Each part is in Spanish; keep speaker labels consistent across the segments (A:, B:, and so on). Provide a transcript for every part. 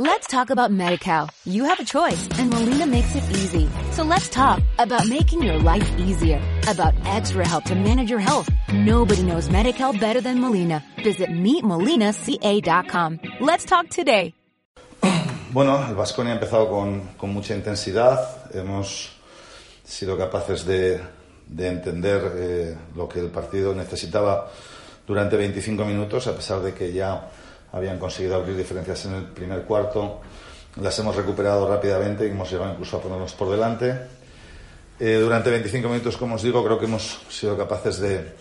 A: Let's talk about MediCal. You have a choice and Molina makes it easy. So let's talk about making your life easier, about extra help to manage your health. Nobody knows MediCal better than Molina. Visit meetmolinaca.com. Let's talk today.
B: Bueno, el Vasconia ha empezado con, con, mucha intensidad. Hemos sido capaces de, de entender eh, lo que el partido necesitaba durante 25 minutos, a pesar de que ya habían conseguido abrir diferencias en el primer cuarto. Las hemos recuperado rápidamente y hemos llegado incluso a ponernos por delante. Eh, durante 25 minutos, como os digo, creo que hemos sido capaces de,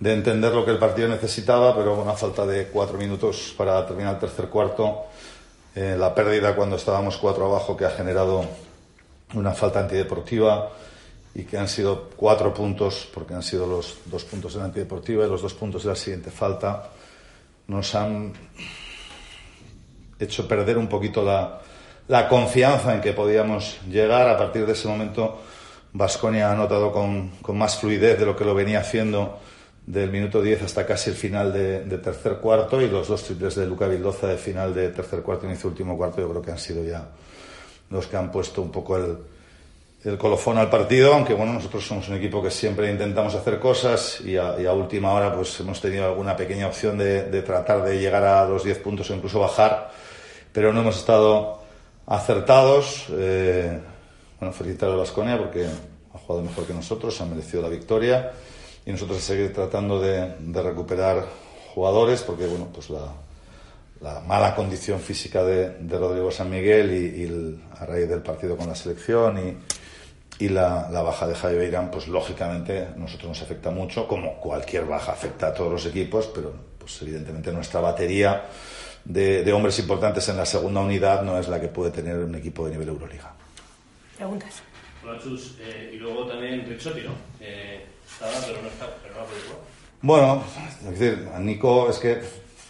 B: de entender lo que el partido necesitaba, pero bueno, a falta de cuatro minutos para terminar el tercer cuarto, eh, la pérdida cuando estábamos cuatro abajo que ha generado una falta antideportiva y que han sido cuatro puntos, porque han sido los dos puntos de la antideportiva y los dos puntos de la siguiente falta nos han hecho perder un poquito la, la confianza en que podíamos llegar. A partir de ese momento, Vasconia ha notado con, con, más fluidez de lo que lo venía haciendo del minuto 10 hasta casi el final de, de tercer cuarto y los dos triples de Luca Vildoza de final de tercer cuarto inicio último cuarto yo creo que han sido ya los que han puesto un poco el, el colofón al partido, aunque bueno, nosotros somos un equipo que siempre intentamos hacer cosas y a, última hora pues hemos tenido alguna pequeña opción de, tratar de llegar a los 10 puntos o incluso bajar, pero no hemos estado acertados. Eh, bueno, felicitar a Vasconia porque ha jugado mejor que nosotros, ha merecido la victoria y nosotros a seguir tratando de, recuperar jugadores porque bueno, pues la, la mala condición física de, Rodrigo San Miguel y, a raíz del partido con la selección y, y la, la, baja de Javi Beirán, pues lógicamente nosotros nos afecta mucho, como cualquier baja afecta a todos los equipos, pero pues evidentemente nuestra batería de, de hombres importantes en la segunda unidad no es la que puede tener un equipo de nivel Euroliga.
C: Preguntas.
D: Hola Chus, eh, y luego también Rixotti, ¿no? Eh, estaba, pero no está, pero no ha podido
B: Bueno, es decir, a Nico es que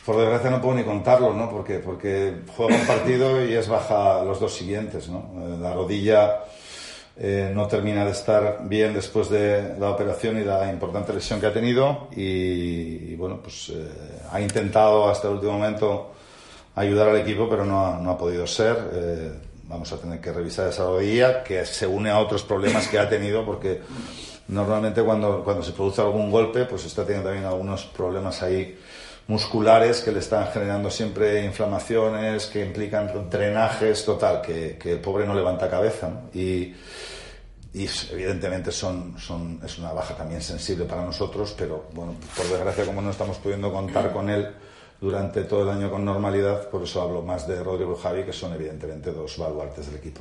B: por desgracia no puedo ni contarlo, ¿no? Porque, porque juega un partido y es baja los dos siguientes, ¿no? La rodilla eh, no termina de estar bien después de la operación y la importante lesión que ha tenido y, bueno, pues eh, ha intentado hasta el último momento ayudar al equipo, pero no ha, no ha podido ser. Eh, vamos a tener que revisar esa rodilla que se une a otros problemas que ha tenido porque normalmente cuando, cuando se produce algún golpe pues está teniendo también algunos problemas ahí musculares que le están generando siempre inflamaciones, que implican drenajes, total, que, que el pobre no levanta cabeza. Y, y, evidentemente son, son, es una baja también sensible para nosotros, pero bueno, por desgracia como no estamos pudiendo contar con él durante todo el año con normalidad, por eso hablo más de Rodrigo Javi, que son evidentemente dos baluartes del equipo.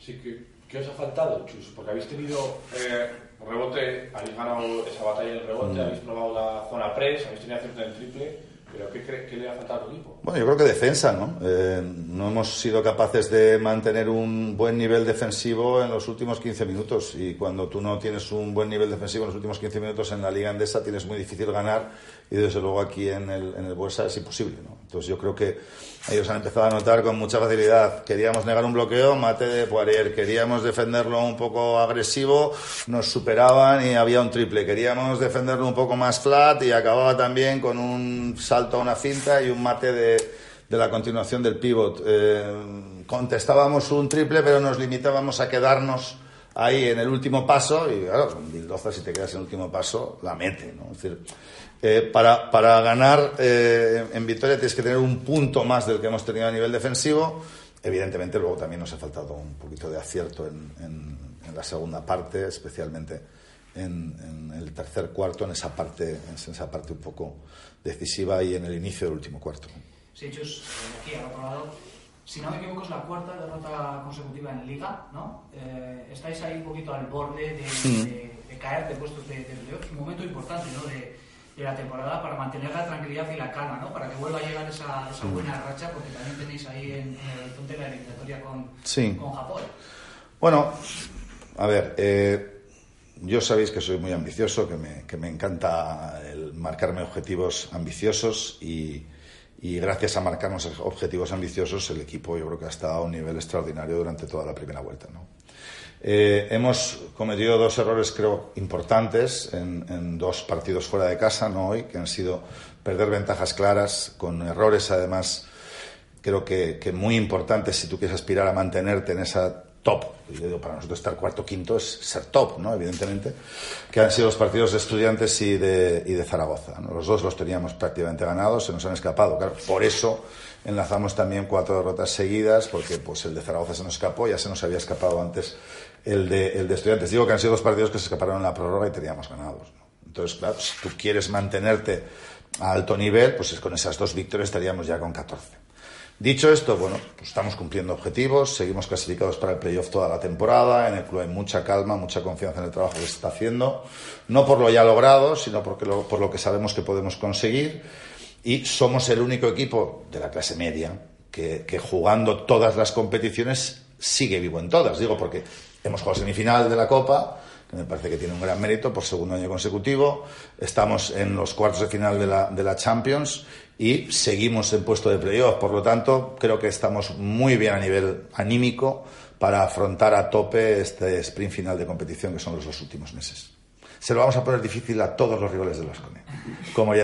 E: Sí, ¿qué, qué os ha faltado, Chus? Porque habéis tenido... Eh rebote, habéis ganado esa batalla del rebote, mm. habéis probado la zona press, habéis tenido acierto en triple, pero ¿qué, cree, ¿qué, le ha faltado al equipo?
B: Bueno, yo creo que defensa, ¿no? Eh, no hemos sido capaces de mantener un buen nivel defensivo en los últimos 15 minutos y cuando tú no tienes un buen nivel defensivo en los últimos 15 minutos en la Liga Andesa tienes muy difícil ganar y desde luego aquí en el, en el Buesa es imposible, ¿no? Entonces yo creo que ellos han empezado a notar con mucha facilidad. Queríamos negar un bloqueo, mate de Poirier. Queríamos defenderlo un poco agresivo, nos superaban y había un triple. Queríamos defenderlo un poco más flat y acababa también con un salto a una cinta y un mate de, de la continuación del pivot. Eh, contestábamos un triple, pero nos limitábamos a quedarnos ahí en el último paso y claro, con Bildoza si te quedas en el último paso, la mete, ¿no? Es decir, eh, para, para, ganar eh, en Vitoria tienes que tener un punto más del que hemos tenido a nivel defensivo. Evidentemente, luego también nos ha faltado un poquito de acierto en, en la segunda parte, especialmente en, en, el tercer cuarto, en esa parte, en esa parte un poco decisiva y en el inicio del último cuarto.
C: Sí, Chus, aquí al otro lado, si no me equivoco, es la cuarta derrota consecutiva en Liga, ¿no? Eh, estáis ahí un poquito al borde de, mm. de, de caer de puestos de, playoffs, un momento importante, ¿no? De, de la temporada para mantener la tranquilidad y la calma, ¿no? Para que vuelva a llegar esa, esa buena racha, porque también tenéis ahí en, en el horizonte la eliminatoria con,
B: sí.
C: con Japón.
B: Bueno, a ver, eh, yo sabéis que soy muy ambicioso, que me, que me encanta el marcarme objetivos ambiciosos y, y gracias a marcarnos objetivos ambiciosos el equipo yo creo que ha estado a un nivel extraordinario durante toda la primera vuelta, ¿no? Eh, hemos cometido dos errores, creo, importantes en, en, dos partidos fuera de casa, no hoy, que han sido perder ventajas claras, con errores además creo que, que muy importante si tú quieres aspirar a mantenerte en esa top. Digo, para nosotros estar cuarto quinto es ser top, ¿no? Evidentemente, que han sido los partidos de estudiantes y de, y de Zaragoza. ¿no? Los dos los teníamos prácticamente ganados, se nos han escapado. Claro, por eso enlazamos también cuatro derrotas seguidas, porque pues el de Zaragoza se nos escapó, ya se nos había escapado antes el de, el de estudiantes. Digo que han sido dos partidos que se escaparon en la prórroga y teníamos ganados. Entonces, claro, si tú quieres mantenerte a alto nivel, pues con esas dos victorias estaríamos ya con 14. Dicho esto, bueno, pues estamos cumpliendo objetivos, seguimos clasificados para el playoff toda la temporada, en el club hay mucha calma, mucha confianza en el trabajo que se está haciendo, no por lo ya logrado, sino porque lo, por lo que sabemos que podemos conseguir, y somos el único equipo de la clase media que, jugando todas las competiciones sigue vivo en todas, digo porque hemos jugado semifinal de la Copa, me parece que tiene un gran mérito por segundo año consecutivo. Estamos en los cuartos de final de la, de la Champions y seguimos en puesto de playoff. Por lo tanto, creo que estamos muy bien a nivel anímico para afrontar a tope este sprint final de competición que son los dos últimos meses. Se lo vamos a poner difícil a todos los rivales de Vasconia. Como ya